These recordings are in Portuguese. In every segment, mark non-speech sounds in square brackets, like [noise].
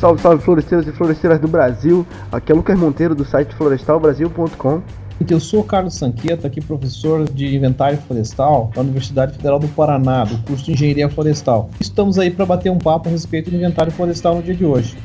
Salve, salve floresteiros e floresteiras do Brasil. Aqui é Lucas Monteiro do site florestalbrasil.com. Eu sou o Carlos Sanqueta, aqui professor de inventário florestal da Universidade Federal do Paraná, do curso de Engenharia Florestal. Estamos aí para bater um papo a respeito do inventário florestal no dia de hoje.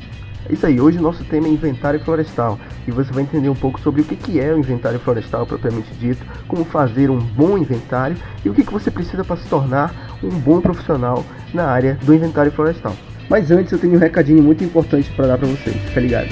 É isso aí, hoje o nosso tema é inventário florestal e você vai entender um pouco sobre o que é o inventário florestal propriamente dito, como fazer um bom inventário e o que você precisa para se tornar um bom profissional na área do inventário florestal. Mas antes eu tenho um recadinho muito importante para dar para vocês, fica ligado.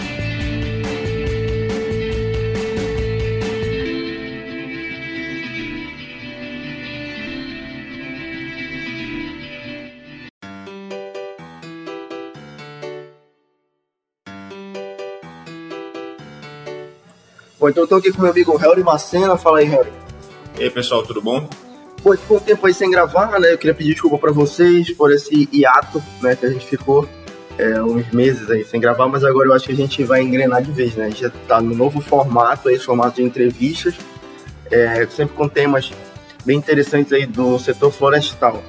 Bom, então eu tô aqui com meu amigo Harry Macena. Fala aí, Harry. E aí, pessoal, tudo bom? Pô, ficou um tempo aí sem gravar, né? Eu queria pedir desculpa para vocês por esse hiato, né? Que a gente ficou é, uns meses aí sem gravar, mas agora eu acho que a gente vai engrenar de vez, né? A gente já tá no novo formato aí, formato de entrevistas, é, sempre com temas bem interessantes aí do setor florestal.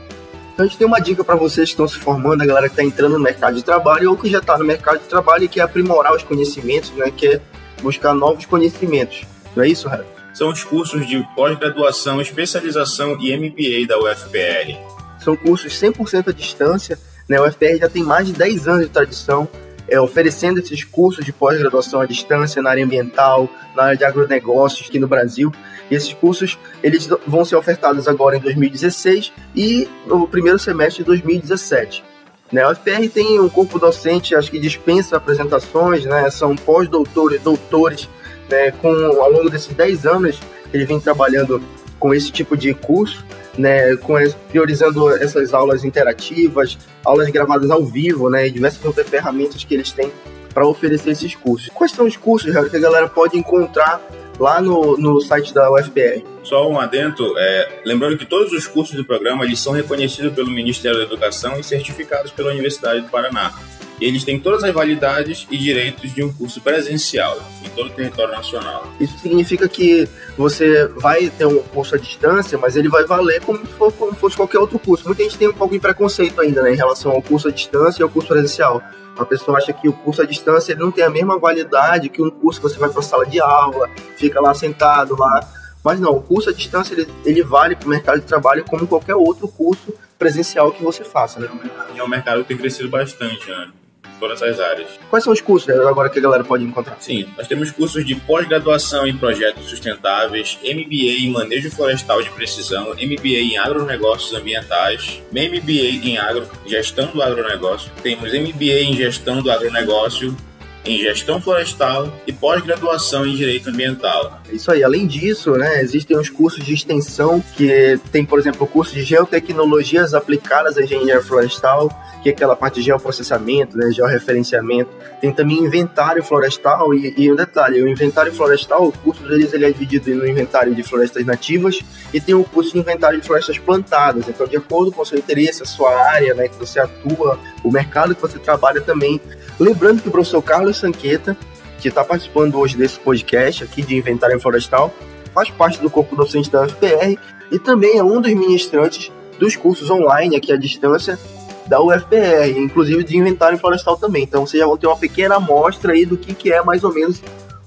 Então a gente tem uma dica para vocês que estão se formando, a galera que está entrando no mercado de trabalho ou que já está no mercado de trabalho e quer aprimorar os conhecimentos, né? Quer buscar novos conhecimentos. Não é isso, Rafa? São os cursos de pós-graduação, especialização e MBA da UFPR. São cursos 100% à distância. Né? A UFPR já tem mais de 10 anos de tradição é, oferecendo esses cursos de pós-graduação à distância na área ambiental, na área de agronegócios aqui no Brasil. E esses cursos eles vão ser ofertados agora em 2016 e no primeiro semestre de 2017. Né, a UFPR tem um corpo docente, acho que dispensa apresentações, né, são pós-doutores, doutores, né, com, ao longo desses 10 anos, ele vem trabalhando com esse tipo de curso, né, com, priorizando essas aulas interativas, aulas gravadas ao vivo, né, e diversas outras ferramentas que eles têm para oferecer esses cursos. Quais são os cursos que a galera pode encontrar lá no, no site da UFPR. Só um adendo, é, lembrando que todos os cursos do programa eles são reconhecidos pelo Ministério da Educação e certificados pela Universidade do Paraná. Eles têm todas as validades e direitos de um curso presencial em todo o território nacional. Isso significa que você vai ter um curso à distância, mas ele vai valer como se fosse, como fosse qualquer outro curso. Muita gente tem um pouco de preconceito ainda né, em relação ao curso à distância e ao curso presencial. A pessoa acha que o curso à distância ele não tem a mesma validade que um curso que você vai para a sala de aula, fica lá sentado lá. Mas não, o curso à distância ele, ele vale para o mercado de trabalho como qualquer outro curso presencial que você faça, né? E é um mercado que tem crescido bastante, né? Todas as áreas. Quais são os cursos agora que a galera pode encontrar? Sim, nós temos cursos de pós-graduação em projetos sustentáveis, MBA em manejo florestal de precisão, MBA em agronegócios ambientais, MBA em agro, gestão do agronegócio, temos MBA em gestão do agronegócio, em gestão florestal e pós-graduação em direito ambiental. Isso aí. Além disso, né, existem os cursos de extensão que tem, por exemplo, o curso de geotecnologias aplicadas à engenharia florestal, que é aquela parte de geoprocessamento, né, georreferenciamento. Tem também inventário florestal e, e um detalhe, o inventário florestal, o curso deles ele é dividido no inventário de florestas nativas e tem o curso de inventário de florestas plantadas. Então, de acordo com o seu interesse, a sua área, né, que você atua, o mercado que você trabalha também. Lembrando que o professor Carlos Sanqueta, que está participando hoje desse podcast aqui de inventário florestal, faz parte do corpo docente da UFPR e também é um dos ministrantes dos cursos online aqui à distância da UFPR, inclusive de inventário florestal também. Então vocês já vão ter uma pequena amostra aí do que, que é mais ou menos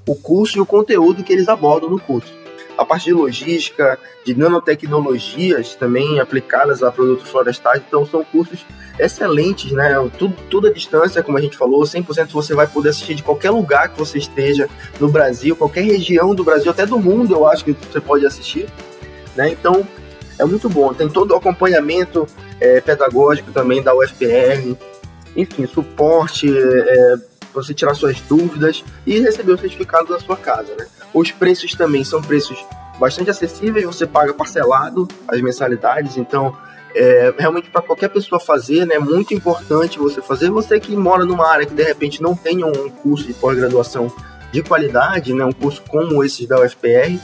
o curso e o conteúdo que eles abordam no curso. A parte de logística, de nanotecnologias também aplicadas a produtos florestais, então são cursos excelentes, né? Tudo, tudo à distância, como a gente falou, 100% você vai poder assistir de qualquer lugar que você esteja no Brasil, qualquer região do Brasil, até do mundo, eu acho que você pode assistir, né? Então, é muito bom. Tem todo o acompanhamento é, pedagógico também da UFPR, enfim, suporte é, para você tirar suas dúvidas e receber o certificado na sua casa. Né? Os preços também são preços bastante acessíveis, você paga parcelado as mensalidades, então é, realmente para qualquer pessoa fazer, né, é muito importante você fazer. Você que mora numa área que de repente não tem um curso de pós-graduação de qualidade, né, um curso como esses da UFPR,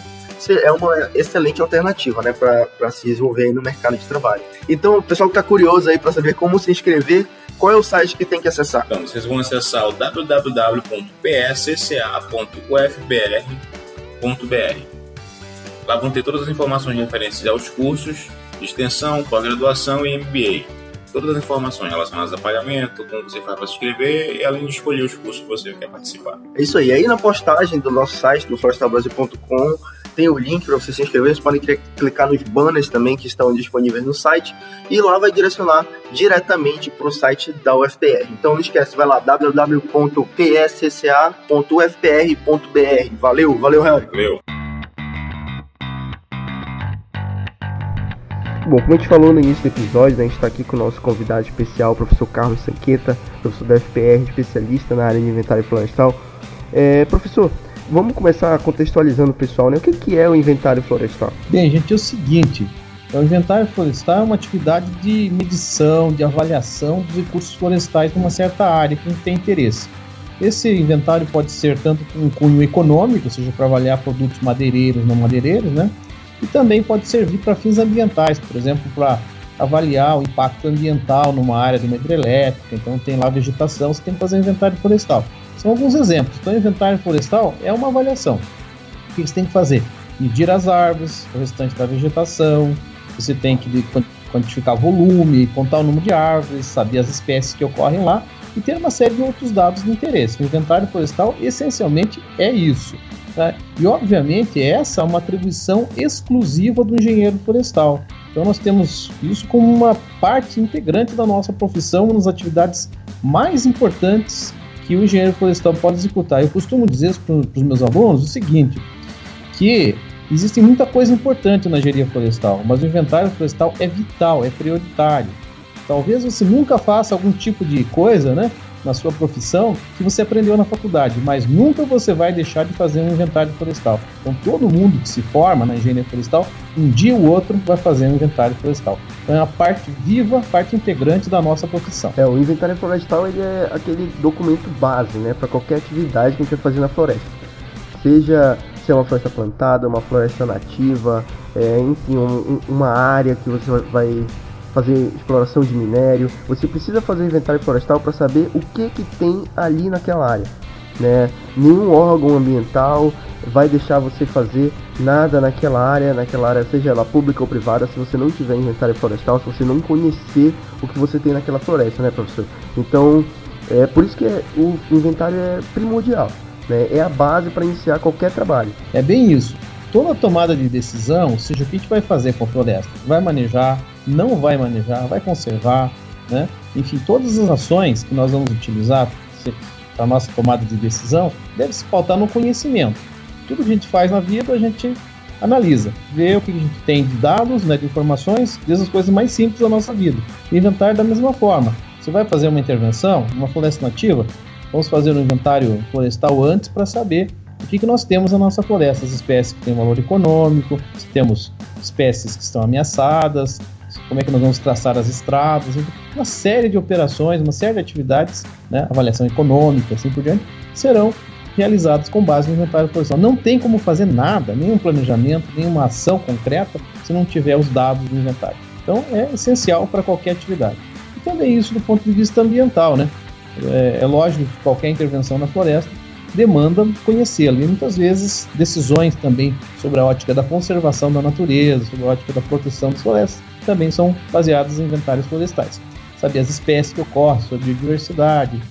é uma excelente alternativa, né, para se desenvolver no mercado de trabalho. Então, o pessoal que está curioso aí para saber como se inscrever, qual é o site que tem que acessar? Então, vocês vão acessar o www.psca.ufbr.br. Lá vão ter todas as informações referentes aos cursos extensão, pós-graduação e MBA. todas as informações relacionadas a pagamento, como você faz para se inscrever e além de escolher os cursos que você quer participar. É isso aí. Aí na postagem do nosso site, do florestalbrasil.com, tem o link para você se inscrever. Você pode clicar nos banners também que estão disponíveis no site e lá vai direcionar diretamente para o site da UFPR. Então não esquece, vai lá www.psca.ufpr.br. Valeu, valeu, Harry. Valeu. Bom, como a gente falou no início do episódio, né, a gente está aqui com o nosso convidado especial, o professor Carlos Sanqueta, professor da FPR, especialista na área de inventário florestal. É, professor, vamos começar contextualizando o pessoal, né? O que, que é o inventário florestal? Bem, gente, é o seguinte: o inventário florestal é uma atividade de medição, de avaliação dos recursos florestais de uma certa área que tem interesse. Esse inventário pode ser tanto com um cunho econômico, ou seja, para avaliar produtos madeireiros não madeireiros, né? e também pode servir para fins ambientais, por exemplo, para avaliar o impacto ambiental numa área de uma hidrelétrica. Então, tem lá vegetação, você tem que fazer um inventário florestal. São alguns exemplos. Então, inventário florestal é uma avaliação. O que você tem que fazer? Medir as árvores, o restante da vegetação, você tem que quantificar volume, contar o número de árvores, saber as espécies que ocorrem lá e ter uma série de outros dados de interesse. O inventário florestal essencialmente é isso. Tá? E, obviamente, essa é uma atribuição exclusiva do engenheiro florestal. Então, nós temos isso como uma parte integrante da nossa profissão, uma das atividades mais importantes que o engenheiro florestal pode executar. Eu costumo dizer para os meus alunos o seguinte, que existe muita coisa importante na engenharia florestal, mas o inventário florestal é vital, é prioritário. Talvez você nunca faça algum tipo de coisa, né? Na sua profissão que você aprendeu na faculdade, mas nunca você vai deixar de fazer um inventário florestal. Então, todo mundo que se forma na engenharia florestal, um dia ou outro vai fazer um inventário florestal. Então, é uma parte viva, parte integrante da nossa profissão. É, o inventário florestal ele é aquele documento base, né, para qualquer atividade que a gente vai fazer na floresta. Seja se é uma floresta plantada, uma floresta nativa, é, enfim, um, uma área que você vai fazer exploração de minério, você precisa fazer inventário florestal para saber o que, que tem ali naquela área. Né? Nenhum órgão ambiental vai deixar você fazer nada naquela área, naquela área, seja ela pública ou privada, se você não tiver inventário florestal, se você não conhecer o que você tem naquela floresta, né, professor? Então, é por isso que é, o inventário é primordial, né? É a base para iniciar qualquer trabalho. É bem isso. Toda tomada de decisão, seja o que a gente vai fazer com a floresta, vai manejar, não vai manejar, vai conservar, né? Enfim, todas as ações que nós vamos utilizar para a nossa tomada de decisão deve se pautar no conhecimento. Tudo que a gente faz na vida, a gente analisa, vê o que a gente tem de dados, né, de informações, desde as coisas mais simples da nossa vida. inventário da mesma forma. Você vai fazer uma intervenção, uma floresta nativa, vamos fazer um inventário florestal antes para saber o que, que nós temos na nossa floresta, as espécies que têm valor econômico, se temos espécies que estão ameaçadas, como é que nós vamos traçar as estradas, uma série de operações, uma série de atividades, né, avaliação econômica, assim por diante, serão realizadas com base no inventário florestal. Não tem como fazer nada, nenhum planejamento, nenhuma ação concreta, se não tiver os dados do inventário. Então é essencial para qualquer atividade. E também isso do ponto de vista ambiental, né? É, é lógico que qualquer intervenção na floresta demanda conhecê-lo. E muitas vezes decisões também sobre a ótica da conservação da natureza, sobre a ótica da proteção das florestas, também são baseadas em inventários florestais. Saber as espécies que ocorrem, sobre a diversidade,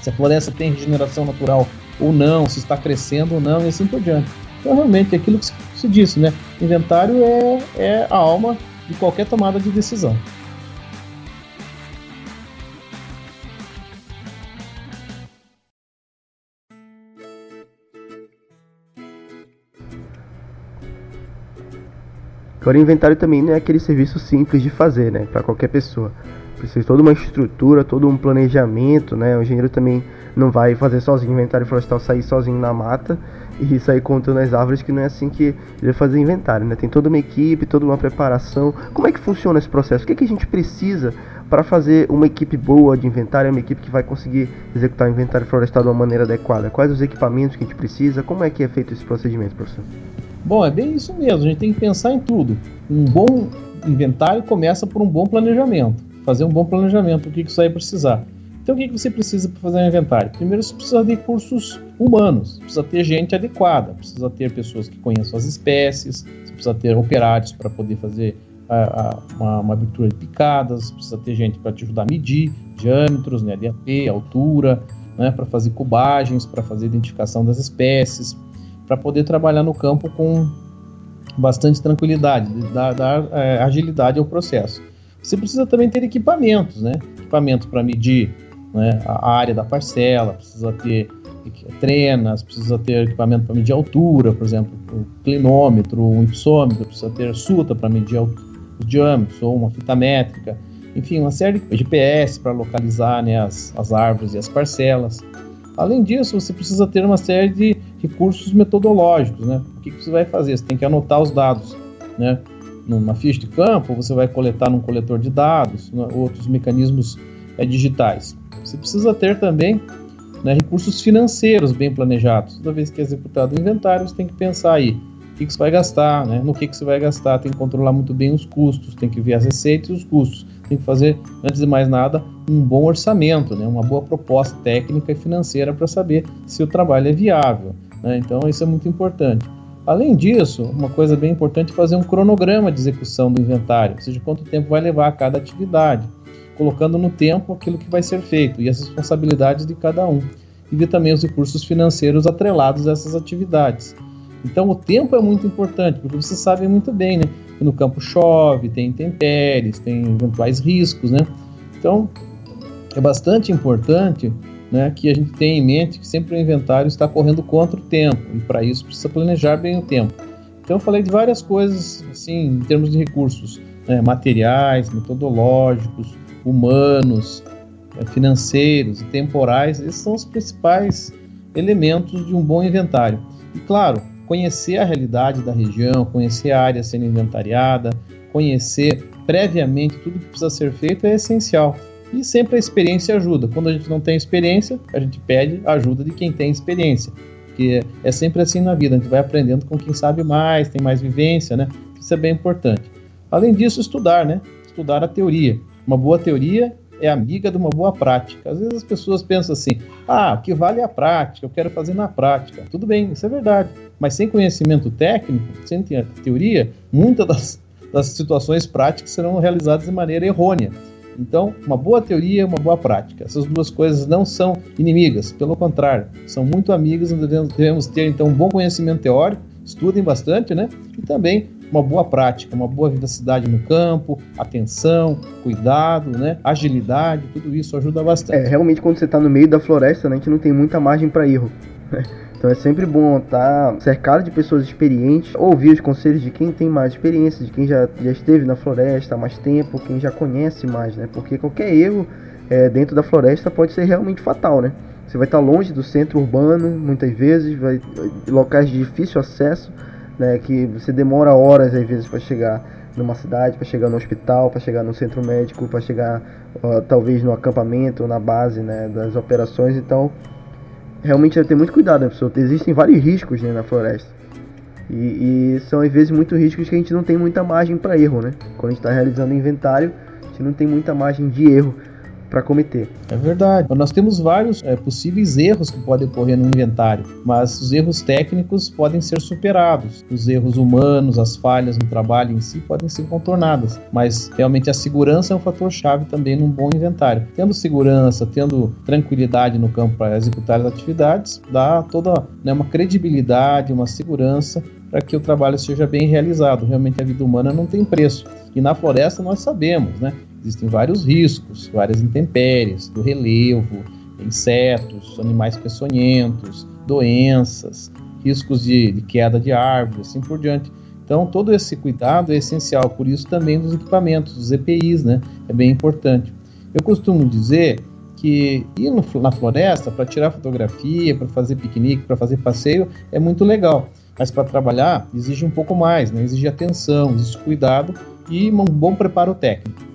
se a floresta tem regeneração natural ou não, se está crescendo ou não, e assim por diante. Então, realmente, é aquilo que se disse, né? Inventário é, é a alma de qualquer tomada de decisão. Agora, o inventário também não é aquele serviço simples de fazer, né, para qualquer pessoa. Precisa de toda uma estrutura, todo um planejamento, né? O engenheiro também não vai fazer sozinho inventário florestal, sair sozinho na mata e [laughs] sair contando as árvores, que não é assim que ele vai fazer inventário, né? Tem toda uma equipe, toda uma preparação. Como é que funciona esse processo? O que, é que a gente precisa para fazer uma equipe boa de inventário, uma equipe que vai conseguir executar o inventário florestal de uma maneira adequada? Quais os equipamentos que a gente precisa? Como é que é feito esse procedimento, professor? Bom, é bem isso mesmo, a gente tem que pensar em tudo. Um bom inventário começa por um bom planejamento. Fazer um bom planejamento, o que isso aí precisar. Então, o que você precisa para fazer um inventário? Primeiro, você precisa de recursos humanos, precisa ter gente adequada, precisa ter pessoas que conheçam as espécies, você precisa ter operários para poder fazer a, uma, uma, abertura de picadas, precisa ter gente para te ajudar a medir diâmetros, né, DAP, altura, né, para fazer cubagens, para fazer identificação das espécies, para poder trabalhar no campo com bastante tranquilidade, dar, dar é, agilidade ao processo. Você precisa também ter equipamentos, né? Equipamentos para medir né, a área da parcela, precisa ter trenas, precisa ter equipamento para medir altura, por exemplo, o clinômetro, um ipsômetro, precisa ter suta para medir os diâmetros, ou uma fita métrica, enfim, uma série de GPS para localizar né, as, as árvores e as parcelas. Além disso, você precisa ter uma série de recursos metodológicos, né? O que, que você vai fazer? Você tem que anotar os dados, né? Numa ficha de campo, você vai coletar num coletor de dados, né? outros mecanismos é, digitais. Você precisa ter também né, recursos financeiros bem planejados. Toda vez que é executado o inventário, você tem que pensar aí o que, que você vai gastar, né, no que, que você vai gastar, tem que controlar muito bem os custos, tem que ver as receitas e os custos, tem que fazer, antes de mais nada, um bom orçamento, né, uma boa proposta técnica e financeira para saber se o trabalho é viável. Né, então, isso é muito importante. Além disso, uma coisa bem importante é fazer um cronograma de execução do inventário, ou seja, quanto tempo vai levar cada atividade colocando no tempo aquilo que vai ser feito e as responsabilidades de cada um, e ver também os recursos financeiros atrelados a essas atividades. Então o tempo é muito importante, porque vocês sabem muito bem, né? No campo chove, tem intempéries, tem eventuais riscos, né? Então é bastante importante né, que a gente tenha em mente que sempre o inventário está correndo contra o tempo, e para isso precisa planejar bem o tempo. Então eu falei de várias coisas assim em termos de recursos né, materiais, metodológicos, humanos, eh, financeiros e temporais, esses são os principais elementos de um bom inventário. E claro, conhecer a realidade da região, conhecer a área sendo inventariada, conhecer previamente tudo que precisa ser feito é essencial. E sempre a experiência ajuda. Quando a gente não tem experiência, a gente pede a ajuda de quem tem experiência. Porque é sempre assim na vida, a gente vai aprendendo com quem sabe mais, tem mais vivência, né? Isso é bem importante. Além disso, estudar, né? Estudar a teoria. Uma boa teoria é amiga de uma boa prática. Às vezes as pessoas pensam assim: ah, o que vale é a prática, eu quero fazer na prática. Tudo bem, isso é verdade. Mas sem conhecimento técnico, sem teoria, muitas das, das situações práticas serão realizadas de maneira errônea. Então, uma boa teoria, uma boa prática. Essas duas coisas não são inimigas, pelo contrário, são muito amigas. Devemos ter então um bom conhecimento teórico, estudem bastante, né? E também uma boa prática, uma boa vivacidade no campo, atenção, cuidado, né? agilidade, tudo isso ajuda bastante. É, realmente quando você está no meio da floresta, né, a gente não tem muita margem para erro. Né? Então é sempre bom estar tá cercado de pessoas experientes, ouvir os conselhos de quem tem mais experiência, de quem já, já esteve na floresta há mais tempo, quem já conhece mais, né? Porque qualquer erro é, dentro da floresta pode ser realmente fatal, né? Você vai estar tá longe do centro urbano, muitas vezes, vai locais de difícil acesso né, que você demora horas às vezes para chegar numa cidade, para chegar no hospital, para chegar no centro médico, para chegar uh, talvez no acampamento, na base né, das operações. Então, realmente é ter muito cuidado, né, pessoa? Existem vários riscos né, na floresta. E, e, são às vezes muito riscos que a gente não tem muita margem para erro, né? Quando a gente está realizando inventário, a gente não tem muita margem de erro para cometer. É verdade. Nós temos vários é, possíveis erros que podem ocorrer no inventário, mas os erros técnicos podem ser superados. Os erros humanos, as falhas no trabalho em si podem ser contornadas, mas realmente a segurança é um fator chave também num bom inventário. Tendo segurança, tendo tranquilidade no campo para executar as atividades, dá toda né, uma credibilidade, uma segurança para que o trabalho seja bem realizado. Realmente a vida humana não tem preço. E na floresta nós sabemos, né? Existem vários riscos, várias intempéries do relevo, insetos, animais peçonhentos, doenças, riscos de, de queda de árvores, assim por diante. Então, todo esse cuidado é essencial, por isso também dos equipamentos, dos EPIs, né? É bem importante. Eu costumo dizer que ir no, na floresta para tirar fotografia, para fazer piquenique, para fazer passeio é muito legal, mas para trabalhar exige um pouco mais, né? exige atenção, exige cuidado e um bom preparo técnico.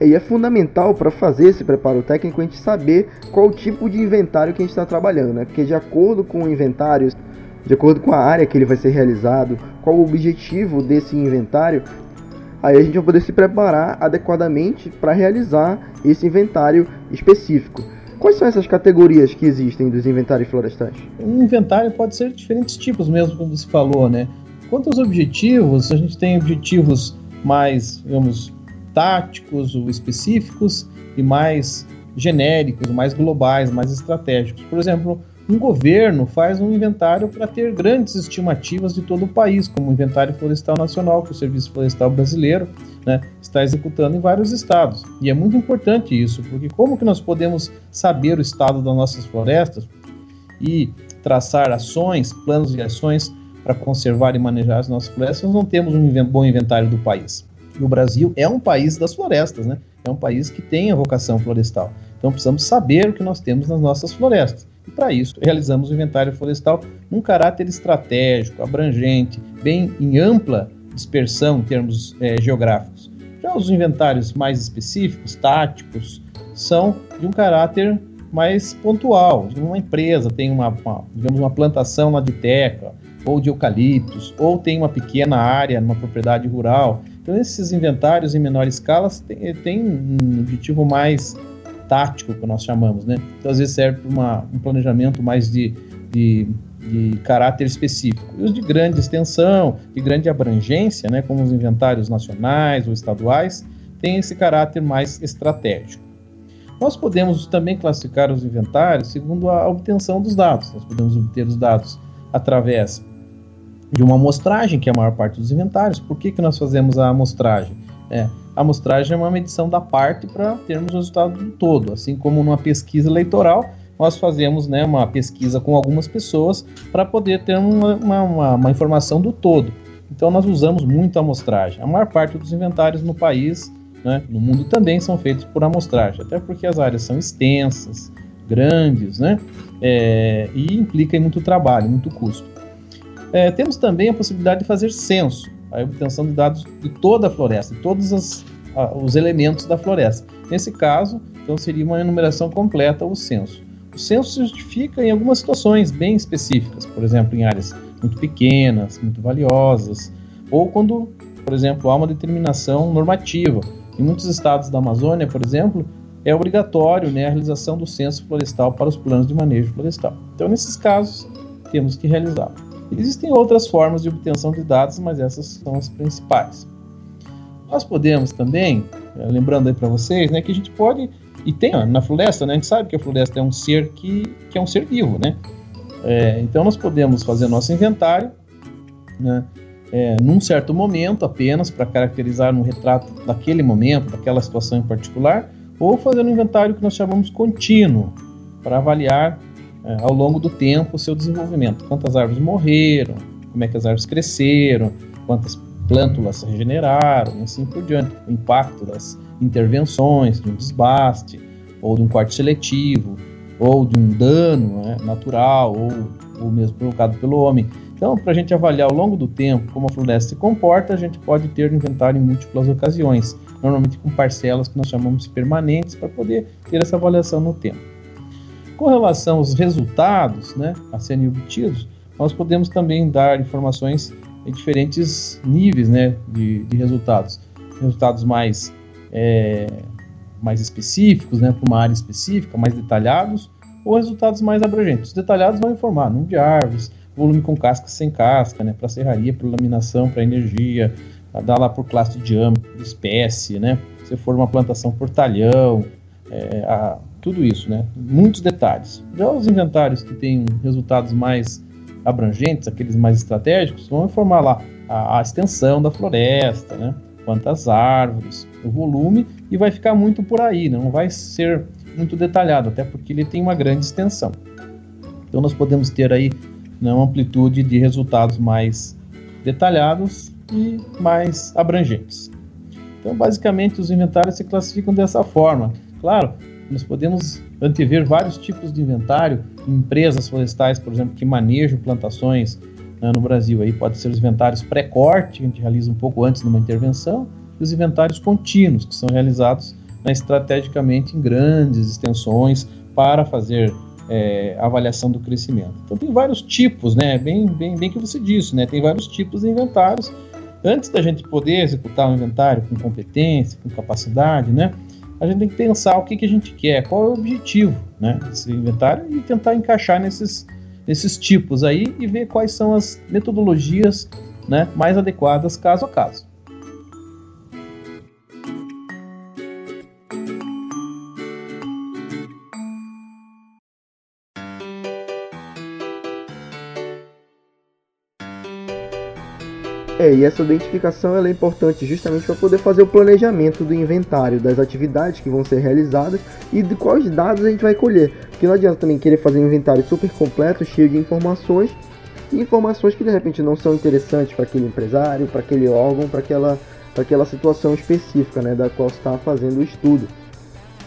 E é fundamental para fazer esse preparo técnico a gente saber qual o tipo de inventário que a gente está trabalhando, né? Porque de acordo com o inventário, de acordo com a área que ele vai ser realizado, qual o objetivo desse inventário, aí a gente vai poder se preparar adequadamente para realizar esse inventário específico. Quais são essas categorias que existem dos inventários florestais? Um inventário pode ser de diferentes tipos mesmo, como você falou, né? Quanto aos objetivos, a gente tem objetivos mais, digamos, táticos ou específicos e mais genéricos, mais globais, mais estratégicos. Por exemplo, um governo faz um inventário para ter grandes estimativas de todo o país, como o Inventário Florestal Nacional, que o Serviço Florestal Brasileiro né, está executando em vários estados. E é muito importante isso, porque como que nós podemos saber o estado das nossas florestas e traçar ações, planos de ações para conservar e manejar as nossas florestas, nós não temos um bom inventário do país. E o Brasil é um país das florestas, né? É um país que tem a vocação florestal. Então precisamos saber o que nós temos nas nossas florestas. E para isso, realizamos o inventário florestal num caráter estratégico, abrangente, bem em ampla dispersão em termos é, geográficos. Já os inventários mais específicos, táticos, são de um caráter mais pontual. Uma empresa tem uma, uma, digamos, uma plantação de teca, ou de eucaliptos, ou tem uma pequena área numa propriedade rural. Então, esses inventários em menor escala têm, um objetivo mais tático, que nós chamamos, né? Então, às vezes serve para um planejamento mais de, de, de, caráter específico. E os de grande extensão, de grande abrangência, né, como os inventários nacionais ou estaduais, têm esse caráter mais estratégico. Nós podemos também classificar os inventários segundo a obtenção dos dados. Nós podemos obter os dados através de uma amostragem, que é a maior parte dos inventários. Por que, que nós fazemos a amostragem? É, a amostragem é uma medição da parte para termos o resultado do todo. Assim como numa pesquisa eleitoral, nós fazemos né, uma pesquisa com algumas pessoas para poder ter uma, uma, uma, informação do todo. Então nós usamos muito a amostragem. A maior parte dos inventários no país, né, no mundo também, são feitos por amostragem, até porque as áreas são extensas, grandes, né, é, e implica muito trabalho, muito custo. É, temos também a possibilidade de fazer censo a obtenção de dados de toda a floresta, de todos as, a, os elementos da floresta. Nesse caso, então seria uma enumeração completa o censo. O censo se justifica em algumas situações bem específicas, por exemplo, em áreas muito pequenas, muito valiosas, ou quando, por exemplo, há uma determinação normativa. Em muitos estados da Amazônia, por exemplo, é obrigatório né, a realização do censo florestal para os planos de manejo florestal. Então, nesses casos, temos que realizá-lo. Existem outras formas de obtenção de dados, mas essas são as principais. Nós podemos também, eh, lembrando aí para vocês, né, que a gente pode e tem ó, na floresta, né, a gente sabe que a floresta é um ser que, que é um ser vivo, né? É, então nós podemos fazer nosso inventário, né, é, num certo momento apenas para caracterizar um retrato daquele momento, daquela situação em particular, ou fazer um inventário que nós chamamos contínuo para avaliar é, ao longo do tempo o seu desenvolvimento. Quantas árvores morreram, como é que as árvores cresceram, quantas plântulas se regeneraram e assim por diante. O impacto das intervenções, de um desbaste, ou de um corte seletivo, ou de um dano né, natural, ou, ou mesmo provocado pelo homem. Então, para a gente avaliar ao longo do tempo como a floresta se comporta, a gente pode ter inventário em múltiplas ocasiões, normalmente com parcelas que nós chamamos permanentes, para poder ter essa avaliação no tempo. Com relação aos resultados né, a serem obtidos, nós podemos também dar informações em diferentes níveis né, de, de resultados. Resultados mais, é, mais específicos, né, para uma área específica, mais detalhados, ou resultados mais abrangentes. Os detalhados vão informar número de árvores, volume com casca sem casca, né, para serraria, para laminação, para energia, dar lá por classe de diâmetro, espécie, né, se for uma plantação por talhão, é, a, tudo isso, né? Muitos detalhes. Já os inventários que têm resultados mais abrangentes, aqueles mais estratégicos, vão informar lá a, a extensão da floresta, né? Quantas árvores, o volume, e vai ficar muito por aí, né? não vai ser muito detalhado, até porque ele tem uma grande extensão. Então nós podemos ter aí né, uma amplitude de resultados mais detalhados e mais abrangentes. Então, basicamente, os inventários se classificam dessa forma. Claro, nós podemos antever vários tipos de inventário, empresas florestais, por exemplo, que manejam plantações né, no Brasil. Aí pode ser os inventários pré-corte, que a gente realiza um pouco antes de uma intervenção, e os inventários contínuos, que são realizados né, estrategicamente em grandes extensões para fazer é, avaliação do crescimento. Então tem vários tipos, né? Bem, bem, bem que você disse, né? Tem vários tipos de inventários. Antes da gente poder executar um inventário com competência, com capacidade, né? A gente tem que pensar o que, que a gente quer, qual é o objetivo né, desse inventário e tentar encaixar nesses, nesses tipos aí e ver quais são as metodologias né, mais adequadas caso a caso. É, e essa identificação é importante justamente para poder fazer o planejamento do inventário, das atividades que vão ser realizadas e de quais dados a gente vai colher. Porque não adianta também querer fazer um inventário super completo, cheio de informações, e informações que de repente não são interessantes para aquele empresário, para aquele órgão, para aquela, aquela situação específica né, da qual está fazendo o estudo.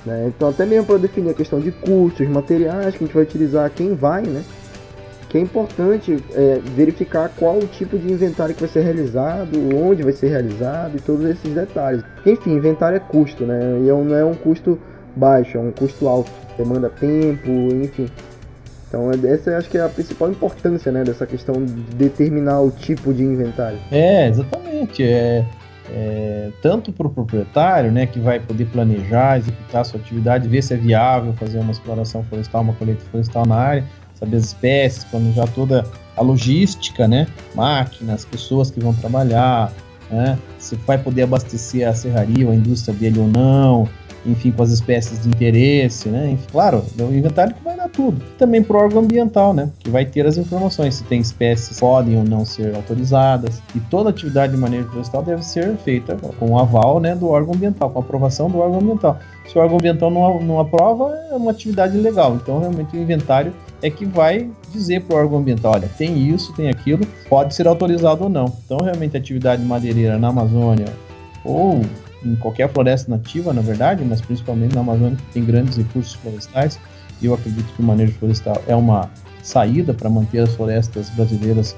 Né? Então, até mesmo para definir a questão de custos, materiais que a gente vai utilizar, quem vai, né? Que é importante é, verificar qual o tipo de inventário que vai ser realizado, onde vai ser realizado e todos esses detalhes. Enfim, inventário é custo, né? E é não é um custo baixo, é um custo alto, demanda tempo, enfim. Então essa eu acho que é a principal importância né, dessa questão de determinar o tipo de inventário. É, exatamente. É, é tanto para o proprietário, né, que vai poder planejar, executar sua atividade, ver se é viável fazer uma exploração florestal, uma colheita florestal na área, saber as espécies, planejar toda a logística, né? Máquinas, pessoas que vão trabalhar, né? Se vai poder abastecer a serraria a indústria dele ou não, enfim, com as espécies de interesse, né? Claro, é o inventário que vai dar tudo. Também para o órgão ambiental, né? Que vai ter as informações se tem espécies que podem ou não ser autorizadas. E toda atividade de manejo florestal deve ser feita com o aval né, do órgão ambiental, com a aprovação do órgão ambiental. Se o órgão ambiental não, não aprova, é uma atividade ilegal. Então, realmente, o inventário é que vai dizer para o órgão ambiental, olha, tem isso, tem aquilo, pode ser autorizado ou não. Então, realmente, a atividade madeireira na Amazônia ou em qualquer floresta nativa, na verdade, mas principalmente na Amazônia, que tem grandes recursos florestais, e eu acredito que o manejo florestal é uma saída para manter as florestas brasileiras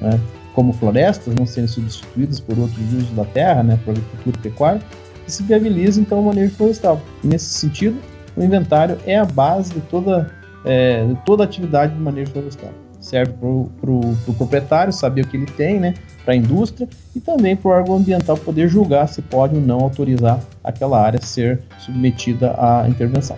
né, como florestas, não serem substituídas por outros usos da terra, né, agricultura e pecuária, e se viabiliza então o manejo florestal. E nesse sentido, o inventário é a base de toda é, toda atividade de manejo florestal. Serve para o pro, pro proprietário saber o que ele tem, né, para a indústria e também para o órgão ambiental poder julgar se pode ou não autorizar aquela área ser submetida à intervenção.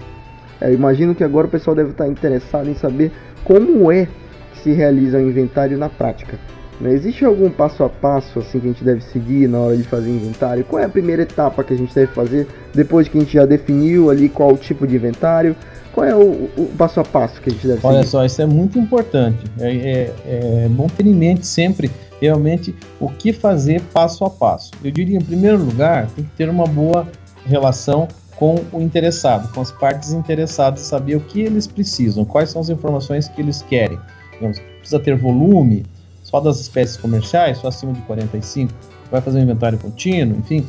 É, eu imagino que agora o pessoal deve estar interessado em saber como é que se realiza o inventário na prática. Né? Existe algum passo a passo assim que a gente deve seguir na hora de fazer inventário? Qual é a primeira etapa que a gente deve fazer depois que a gente já definiu ali qual o tipo de inventário? Qual é o, o, passo a passo que a gente deve Olha seguir? só, isso é muito importante. É, é, é bom ter em mente sempre realmente o que fazer passo a passo. Eu diria, em primeiro lugar, tem que ter uma boa relação com o interessado, com as partes interessadas, saber o que eles precisam, quais são as informações que eles querem. Digamos, precisa ter volume, só das espécies comerciais, só acima de 45, vai fazer um inventário contínuo, enfim,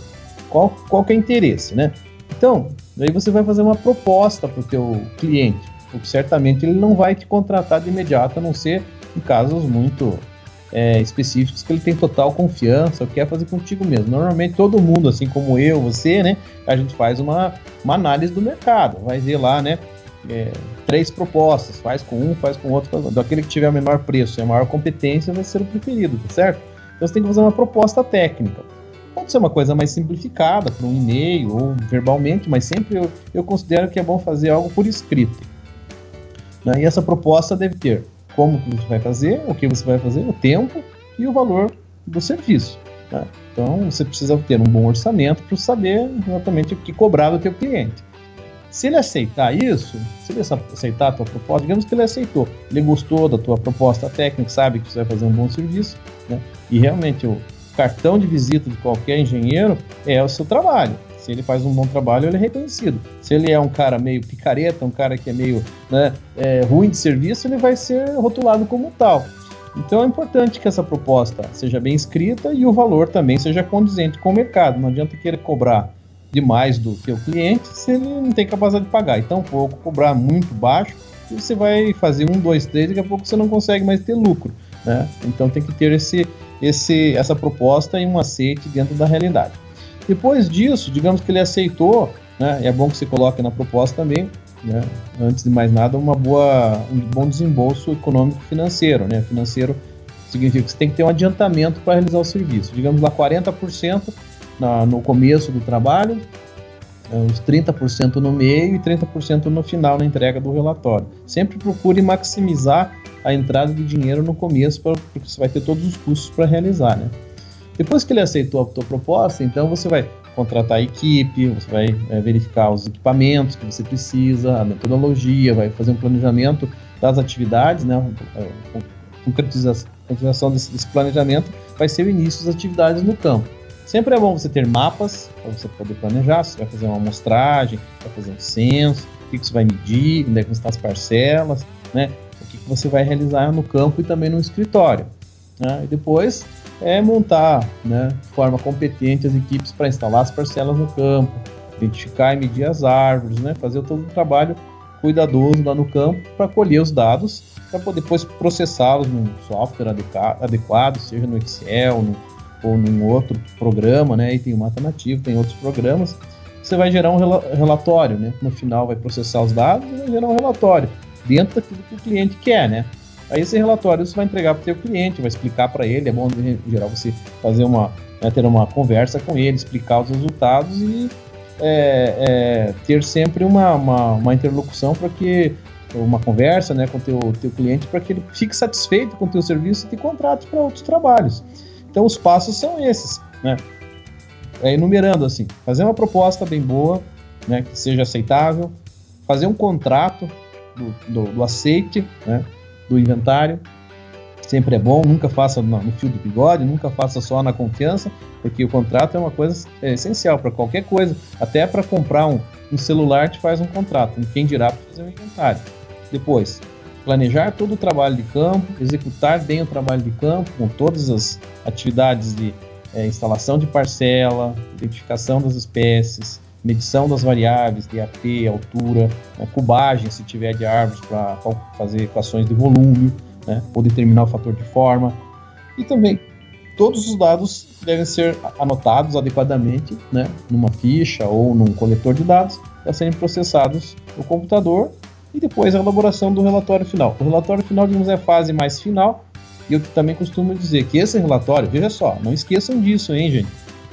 qual, qual que é o interesse, né? Então, daí você vai fazer uma proposta para o teu cliente, porque certamente ele não vai te contratar de imediato, a não ser em casos muito é, específicos que ele tem total confiança, quer fazer contigo mesmo. Normalmente todo mundo, assim como eu, você, né, a gente faz uma, uma análise do mercado, vai ver lá, né, é, três propostas, faz com um, faz com outro, faz... daquele que tiver o menor preço e a maior competência vai ser o preferido, tá certo? Então você tem que fazer uma proposta técnica. Pode ser uma coisa mais simplificada, por um e-mail ou verbalmente, mas sempre eu, eu considero que é bom fazer algo por escrito. Né? E essa proposta deve ter como você vai fazer, o que você vai fazer, o tempo e o valor do serviço. Né? Então você precisa ter um bom orçamento para saber exatamente o que cobrar do teu cliente. Se ele aceitar isso, se ele aceitar a tua proposta, digamos que ele aceitou, ele gostou da tua proposta técnica, sabe que você vai fazer um bom serviço, né? e realmente o cartão de visita de qualquer engenheiro é o seu trabalho. Se ele faz um bom trabalho, ele é reconhecido. Se ele é um cara meio picareta, um cara que é meio né, é, ruim de serviço, ele vai ser rotulado como tal. Então é importante que essa proposta seja bem escrita e o valor também seja condizente com o mercado. Não adianta querer cobrar demais do teu cliente se ele não tem capacidade de pagar. Então, pouco cobrar muito baixo, e você vai fazer um, dois, três, daqui a pouco você não consegue mais ter lucro. Né? Então tem que ter esse, esse, essa proposta e um aceite dentro da realidade. Depois disso, digamos que ele aceitou, né, é bom que você coloque na proposta também, né, antes de mais nada, uma boa, um bom desembolso econômico financeiro. Né? Financeiro significa que você tem que ter um adiantamento para realizar o serviço. Digamos lá 40% na, no começo do trabalho, é, uns 30% no meio e 30% no final na entrega do relatório. Sempre procure maximizar a entrada de dinheiro no começo, porque você vai ter todos os custos para realizar. Né? Depois que ele aceitou a tua proposta, então você vai contratar a equipe, você vai é, verificar os equipamentos que você precisa, a metodologia, vai fazer um planejamento das atividades, né, concretiza continuação desse, desse planejamento vai ser o início das atividades no campo. Sempre é bom você ter mapas para você poder planejar. Você vai fazer uma amostragem, vai fazer um censo, o que, que você vai medir, onde é que estão as parcelas, né? Você vai realizar no campo e também no escritório. Né? E depois é montar né, de forma competente as equipes para instalar as parcelas no campo, identificar e medir as árvores, né? fazer todo o trabalho cuidadoso lá no campo para colher os dados para depois processá-los num software adequado, seja no Excel no, ou num outro programa, né? E tem o Matanativo, tem outros programas. Você vai gerar um relatório, né? No final vai processar os dados e vai gerar um relatório dentro daquilo que o cliente quer, né? Aí esse relatório você vai entregar para o seu cliente, vai explicar para ele, é bom em geral você fazer uma, né, ter uma conversa com ele, explicar os resultados e é, é, ter sempre uma, uma, uma interlocução para que uma conversa né, com o teu, teu cliente para que ele fique satisfeito com o teu serviço e te contrate para outros trabalhos. Então os passos são esses, né? É, enumerando assim, fazer uma proposta bem boa, né, que seja aceitável, fazer um contrato do, do, do aceite, né, do inventário, sempre é bom, nunca faça no, no fio de bigode, nunca faça só na confiança, porque o contrato é uma coisa é, essencial para qualquer coisa, até para comprar um, um celular te faz um contrato, quem dirá para fazer um inventário. Depois, planejar todo o trabalho de campo, executar bem o trabalho de campo, com todas as atividades de é, instalação de parcela, identificação das espécies, medição das variáveis, DAP, altura, né, cubagem, se tiver de árvores, para fazer equações de volume, né, ou determinar o fator de forma. E também todos os dados devem ser anotados adequadamente né, numa ficha ou num coletor de dados para serem processados no computador e depois a elaboração do relatório final. O relatório final, digamos, é a fase mais final e eu também costumo dizer que esse relatório, veja só, não esqueçam disso, hein, gente?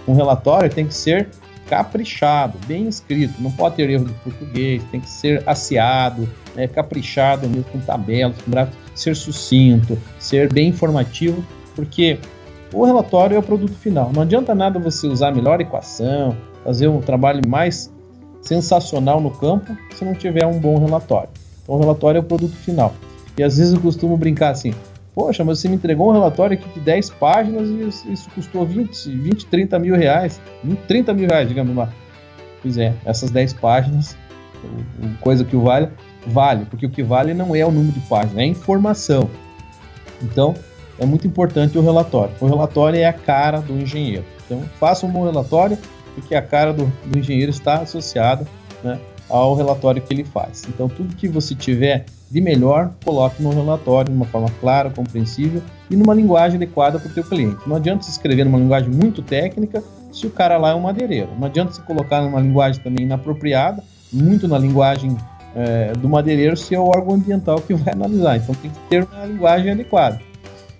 Um relatório tem que ser caprichado, bem escrito, não pode ter erro de português, tem que ser aciado, né, caprichado mesmo com tabelas, com gráficos, ser sucinto, ser bem informativo, porque o relatório é o produto final. Não adianta nada você usar a melhor equação, fazer um trabalho mais sensacional no campo se não tiver um bom relatório. Então, o relatório é o produto final. E às vezes eu costumo brincar assim: Poxa, mas você me entregou um relatório aqui de 10 páginas e isso custou 20, 20 30 mil reais. 20, 30 mil reais, digamos lá. Pois é, essas 10 páginas, coisa que o vale, vale, porque o que vale não é o número de páginas, é a informação. Então, é muito importante o relatório. O relatório é a cara do engenheiro. Então, faça um bom relatório, porque a cara do, do engenheiro está associada né, ao relatório que ele faz. Então, tudo que você tiver de melhor, coloque no relatório de uma forma clara, compreensível e numa linguagem adequada para o teu cliente. Não adianta se escrever numa linguagem muito técnica se o cara lá é um madeireiro. Não adianta se colocar numa linguagem também inapropriada, muito na linguagem é, do madeireiro, se é o órgão ambiental que vai analisar. Então tem que ter uma linguagem adequada.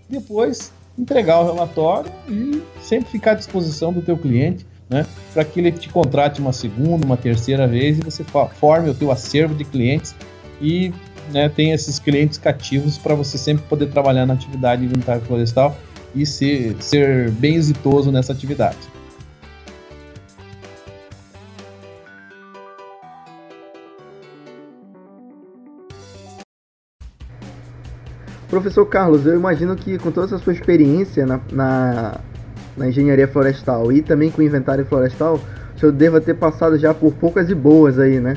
Depois, entregar o relatório e sempre ficar à disposição do teu cliente né, para que ele te contrate uma segunda, uma terceira vez e você forme o teu acervo de clientes e né, tem esses clientes cativos para você sempre poder trabalhar na atividade de inventário florestal e ser, ser bem exitoso nessa atividade. Professor Carlos, eu imagino que com toda essa sua experiência na, na, na engenharia florestal e também com inventário florestal, o senhor deva ter passado já por poucas e boas aí, né?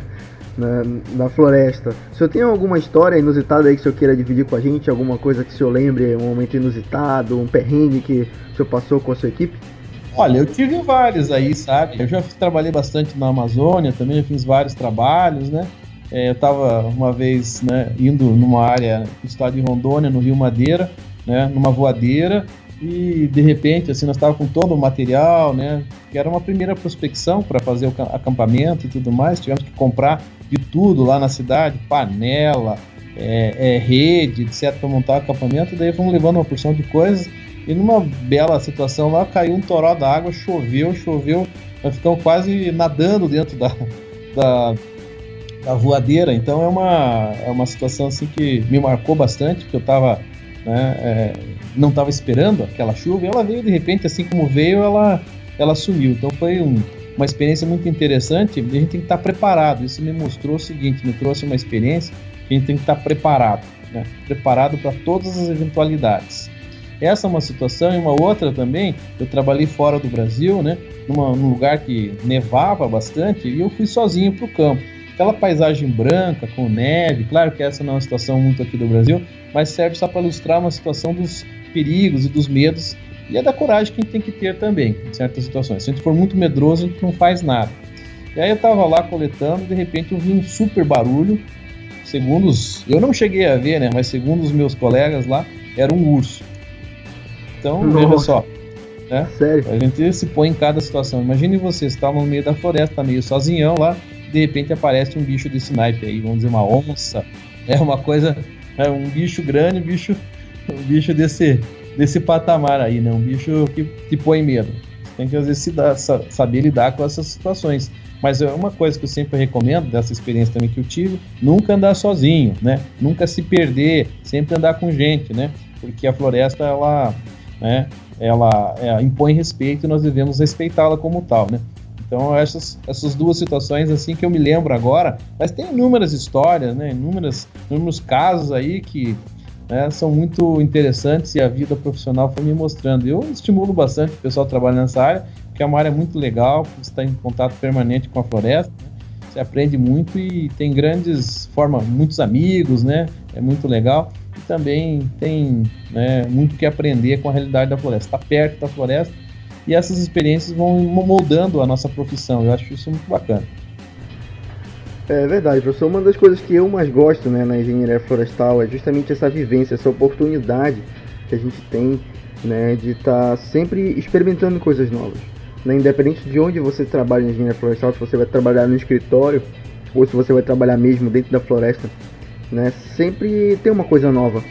Na, na floresta. O senhor tem alguma história inusitada aí que o senhor queira dividir com a gente? Alguma coisa que o senhor lembre, um momento inusitado, um perrengue que o senhor passou com a sua equipe? Olha, eu tive vários aí, sabe? Eu já trabalhei bastante na Amazônia, também já fiz vários trabalhos, né? É, eu estava uma vez né, indo numa área do estado de Rondônia, no Rio Madeira, né, numa voadeira, e de repente assim nós estávamos com todo o material, né, que era uma primeira prospecção para fazer o acampamento e tudo mais, tivemos que comprar de tudo lá na cidade, panela, é, é, rede, etc, para montar o acampamento, daí fomos levando uma porção de coisas e numa bela situação lá caiu um toró d'água, choveu, choveu, nós ficamos quase nadando dentro da, [laughs] da, da voadeira, então é uma, é uma situação assim que me marcou bastante, porque eu estava né, é, não estava esperando aquela chuva, e ela veio de repente, assim como veio, ela, ela sumiu. Então foi um, uma experiência muito interessante. A gente tem que estar preparado. Isso me mostrou o seguinte: me trouxe uma experiência que a gente tem que estar preparado, né? preparado para todas as eventualidades. essa é uma situação e uma outra também. Eu trabalhei fora do Brasil, né? Numa, num lugar que nevava bastante e eu fui sozinho para o campo. Aquela paisagem branca com neve, claro que essa não é uma situação muito aqui do Brasil, mas serve só para ilustrar uma situação dos perigos e dos medos e é da coragem que a gente tem que ter também, em certas situações. Se a gente for muito medroso, a gente não faz nada. E aí eu estava lá coletando e de repente eu vi um super barulho. Segundo os. Eu não cheguei a ver, né? Mas segundo os meus colegas lá, era um urso. Então, Nossa. veja só. Né? Sério? A gente se põe em cada situação. Imagine você estar no meio da floresta, meio sozinhão lá, de repente aparece um bicho desse naipe aí, vamos dizer, uma onça. É uma coisa. É um bicho grande, um bicho, um bicho desse, desse patamar aí, né? Um bicho que te põe medo. Você tem que às vezes saber lidar com essas situações. Mas é uma coisa que eu sempre recomendo, dessa experiência também que eu tive, nunca andar sozinho, né? Nunca se perder, sempre andar com gente, né? Porque a floresta, ela, né, ela, ela impõe respeito e nós devemos respeitá-la como tal, né? Então, essas, essas duas situações, assim, que eu me lembro agora, mas tem inúmeras histórias, né? Inúmeras, inúmeros casos aí que né, são muito interessantes e a vida profissional foi me mostrando. Eu estimulo bastante o pessoal que trabalha nessa área, porque é uma área muito legal, você está em contato permanente com a floresta, né, você aprende muito e tem grandes, forma muitos amigos, né? É muito legal. E também tem né, muito que aprender com a realidade da floresta. Está perto da floresta e essas experiências vão moldando a nossa profissão. Eu acho isso muito bacana. É verdade, professor. Uma das coisas que eu mais gosto né, na engenharia florestal é justamente essa vivência, essa oportunidade que a gente tem né, de estar tá sempre experimentando coisas novas. Né, independente de onde você trabalha em engenharia florestal, se você vai trabalhar no escritório ou se você vai trabalhar mesmo dentro da floresta, né, sempre tem uma coisa nova.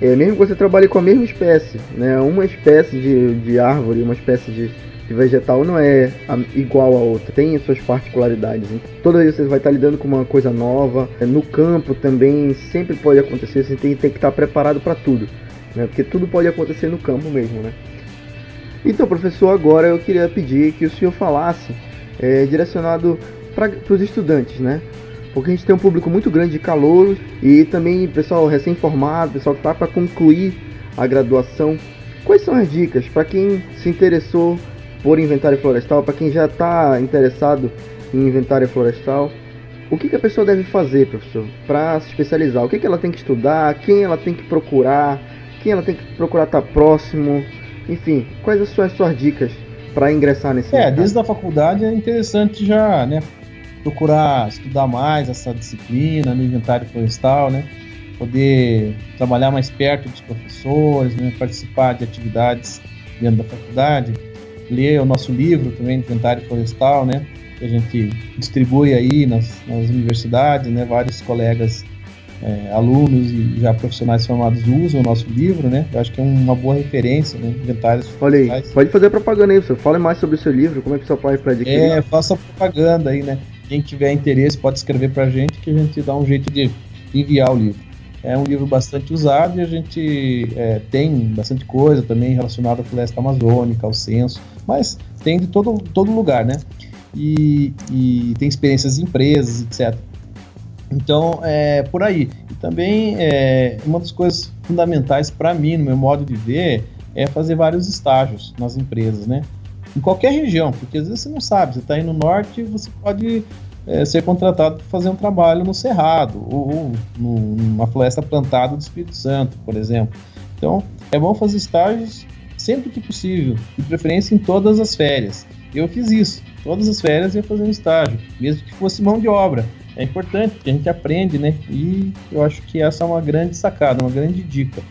É, mesmo que você trabalhe com a mesma espécie, né, uma espécie de, de árvore, uma espécie de vegetal não é igual a outra, tem suas particularidades. Hein? Toda vez você vai estar lidando com uma coisa nova. No campo também sempre pode acontecer, você tem, tem que estar preparado para tudo, né? porque tudo pode acontecer no campo mesmo. Né? Então, professor, agora eu queria pedir que o senhor falasse é, direcionado para os estudantes, né? Porque a gente tem um público muito grande de calouros e também pessoal recém-formado, pessoal que está para concluir a graduação. Quais são as dicas para quem se interessou por inventário florestal, para quem já está interessado em inventário florestal, o que, que, a pessoa deve fazer, professor, para se especializar? O que, que ela tem que estudar? Quem ela tem que procurar? Quem ela tem que procurar estar tá próximo? Enfim, quais são as suas dicas para ingressar nesse É, mercado? desde a faculdade é interessante já, né, procurar estudar mais essa disciplina no inventário florestal, né, poder trabalhar mais perto dos professores, né, participar de atividades dentro da faculdade ler o nosso livro também, Inventário Florestal, né? Que a gente distribui aí nas, nas universidades, né? Vários colegas, é, alunos e já profissionais formados usam o nosso livro, né? Eu acho que é uma boa referência, né? Inventários Olha aí, pode fazer propaganda aí, professor. Fale mais sobre o seu livro, como é que o pessoal pode para adquirir? É, faça propaganda aí, né? Quem tiver interesse pode escrever para a gente que a gente dá um jeito de enviar o livro. É um livro bastante usado e a gente é, tem bastante coisa também relacionada à floresta amazônica, ao censo, mas tem de todo, todo lugar, né? E, e tem experiências de empresas, etc. Então, é por aí. E também, é, uma das coisas fundamentais para mim, no meu modo de ver, é fazer vários estágios nas empresas, né? Em qualquer região, porque às vezes você não sabe, você está aí no norte, você pode é, ser contratado para fazer um trabalho no Cerrado ou, ou numa floresta plantada do Espírito Santo, por exemplo. Então, é bom fazer estágios sempre que possível, de preferência em todas as férias. Eu fiz isso, todas as férias ia fazer um estágio, mesmo que fosse mão de obra. É importante, porque a gente aprende, né? E eu acho que essa é uma grande sacada, uma grande dica.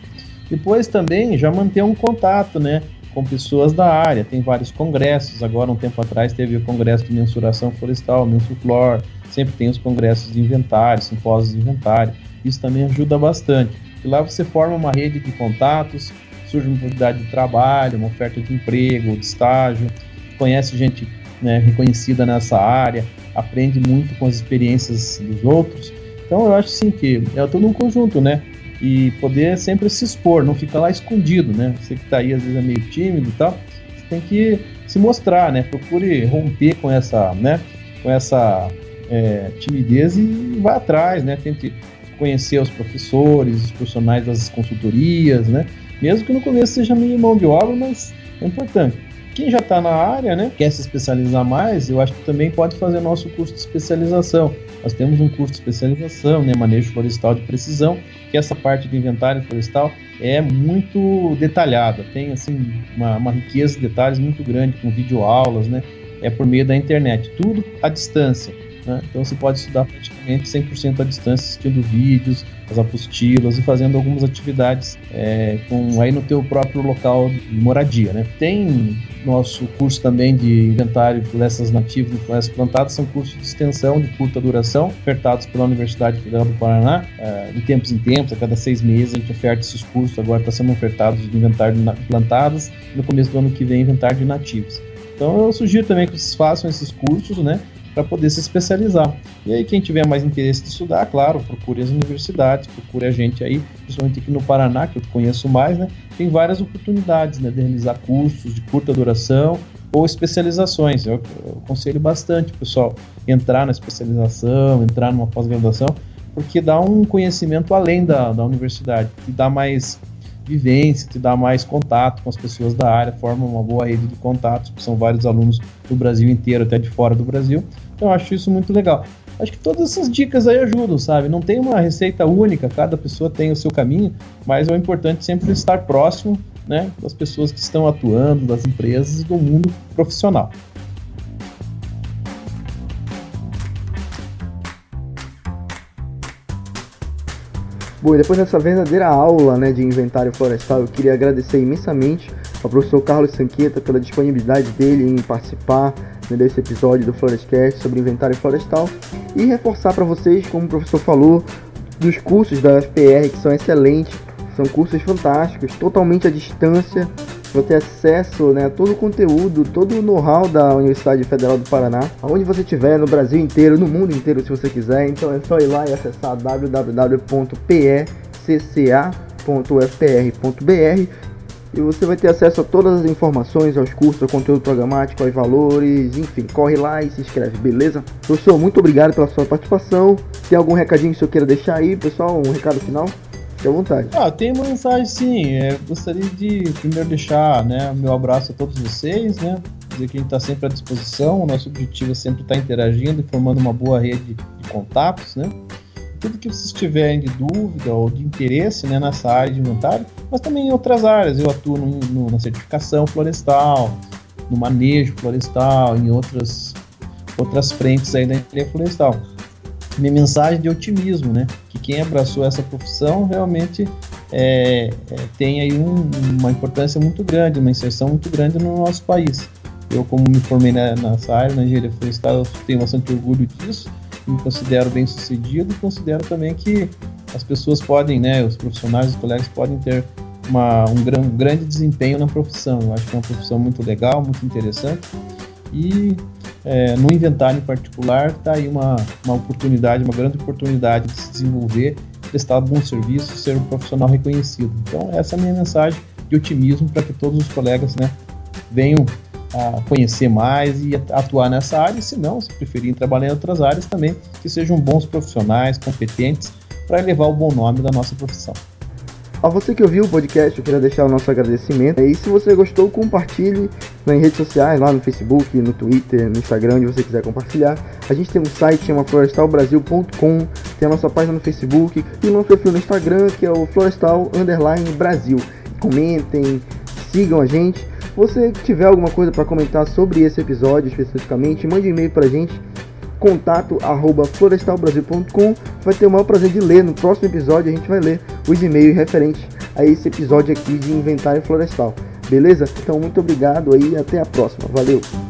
Depois também já manter um contato, né? Com pessoas da área. Tem vários congressos. Agora, um tempo atrás, teve o congresso de mensuração florestal, Mensurflor. Sempre tem os congressos de inventário, simpósios de inventário. Isso também ajuda bastante. E lá você forma uma rede de contatos, surge uma oportunidade de trabalho, uma oferta de emprego, de estágio, conhece gente né, reconhecida nessa área, aprende muito com as experiências dos outros. Então eu acho sim que é todo um conjunto, né? E poder sempre se expor, não ficar lá escondido, né? Você que está aí às vezes é meio tímido e tal, você tem que se mostrar, né? Procure romper com essa, né? Com essa é, timidez e vá atrás, né? Tente conhecer os professores, os profissionais das consultorias, né? Mesmo que no começo seja meio mão de obra, mas é importante. Quem já está na área, né, quer se especializar mais, eu acho que também pode fazer nosso curso de especialização. Nós temos um curso de especialização, né, manejo florestal de precisão, que essa parte de inventário florestal é muito detalhada, tem assim uma, uma riqueza de detalhes muito grande, com videoaulas, né, é por meio da internet, tudo à distância. Né? Então você pode estudar praticamente 100% à distância, assistindo vídeos, as apostilas e fazendo algumas atividades é, com, aí no teu próprio local de moradia. Né? Tem nosso curso também de inventário de florestas nativas e florestas plantadas, são cursos de extensão de curta duração, ofertados pela Universidade Federal do Paraná. É, de tempos em tempos, a cada seis meses, a gente oferta esses cursos, agora está sendo ofertados de inventário de plantadas, no começo do ano que vem, inventário de nativos. Então eu sugiro também que vocês façam esses cursos, né? Para poder se especializar. E aí, quem tiver mais interesse de estudar, claro, procure as universidades, procure a gente aí, principalmente aqui no Paraná, que eu conheço mais, né? Tem várias oportunidades né, de realizar cursos de curta duração ou especializações. Eu, eu aconselho bastante, pessoal, entrar na especialização, entrar numa pós-graduação, porque dá um conhecimento além da, da universidade, que dá mais vivência, te dá mais contato com as pessoas da área, forma uma boa rede de contatos, que são vários alunos do Brasil inteiro, até de fora do Brasil. Então eu acho isso muito legal. Acho que todas essas dicas aí ajudam, sabe? Não tem uma receita única, cada pessoa tem o seu caminho, mas é importante sempre estar próximo né, das pessoas que estão atuando, das empresas e do mundo profissional. Bom, e depois dessa verdadeira aula né, de inventário florestal, eu queria agradecer imensamente ao professor Carlos Sanqueta pela disponibilidade dele em participar né, desse episódio do Florescast sobre inventário florestal e reforçar para vocês, como o professor falou, dos cursos da UFPR que são excelentes, são cursos fantásticos, totalmente à distância, vou ter acesso né, a todo o conteúdo, todo o know-how da Universidade Federal do Paraná, aonde você estiver, no Brasil inteiro, no mundo inteiro, se você quiser. Então é só ir lá e acessar www.pecca.ufpr.br e você vai ter acesso a todas as informações, aos cursos, ao conteúdo programático, aos valores, enfim, corre lá e se inscreve, beleza? Professor, muito obrigado pela sua participação. Tem algum recadinho que o senhor queira deixar aí, pessoal? Um recado final? Fique à vontade. Ah, tem uma mensagem sim. É, gostaria de primeiro deixar né, meu abraço a todos vocês, né? Dizer que a gente está sempre à disposição. O nosso objetivo é sempre estar tá interagindo e formando uma boa rede de contatos, né? Tudo que vocês tiverem de dúvida ou de interesse né, nessa área de inventário, mas também em outras áreas. Eu atuo no, no, na certificação florestal, no manejo florestal, em outras, outras frentes aí da engenharia florestal minha mensagem de otimismo, né? Que quem abraçou essa profissão realmente é, é, tem aí um, uma importância muito grande, uma inserção muito grande no nosso país. Eu, como me formei na, nessa área, na engenharia florestal, tenho bastante orgulho disso, me considero bem sucedido e considero também que as pessoas podem, né, os profissionais, os colegas podem ter uma, um, gran, um grande desempenho na profissão. Eu acho que é uma profissão muito legal, muito interessante e é, no inventário em particular está aí uma, uma oportunidade, uma grande oportunidade de se desenvolver, prestar bom serviço, ser um profissional reconhecido. Então essa é a minha mensagem de otimismo para que todos os colegas né, venham a conhecer mais e atuar nessa área, e se não, se preferirem trabalhar em outras áreas também, que sejam bons profissionais, competentes, para elevar o bom nome da nossa profissão. A você que ouviu o podcast, eu queria deixar o nosso agradecimento. E se você gostou, compartilhe nas redes sociais, lá no Facebook, no Twitter, no Instagram, onde você quiser compartilhar. A gente tem um site chama florestalbrasil.com, tem a nossa página no Facebook e o nosso perfil no Instagram, que é o Florestal Underline Brasil. Comentem, sigam a gente. Se você tiver alguma coisa para comentar sobre esse episódio especificamente, mande um e-mail para a gente contato arroba florestalbrasil.com. Vai ter o maior prazer de ler. No próximo episódio a gente vai ler os e-mails referentes a esse episódio aqui de inventário florestal. Beleza? Então muito obrigado aí até a próxima. Valeu!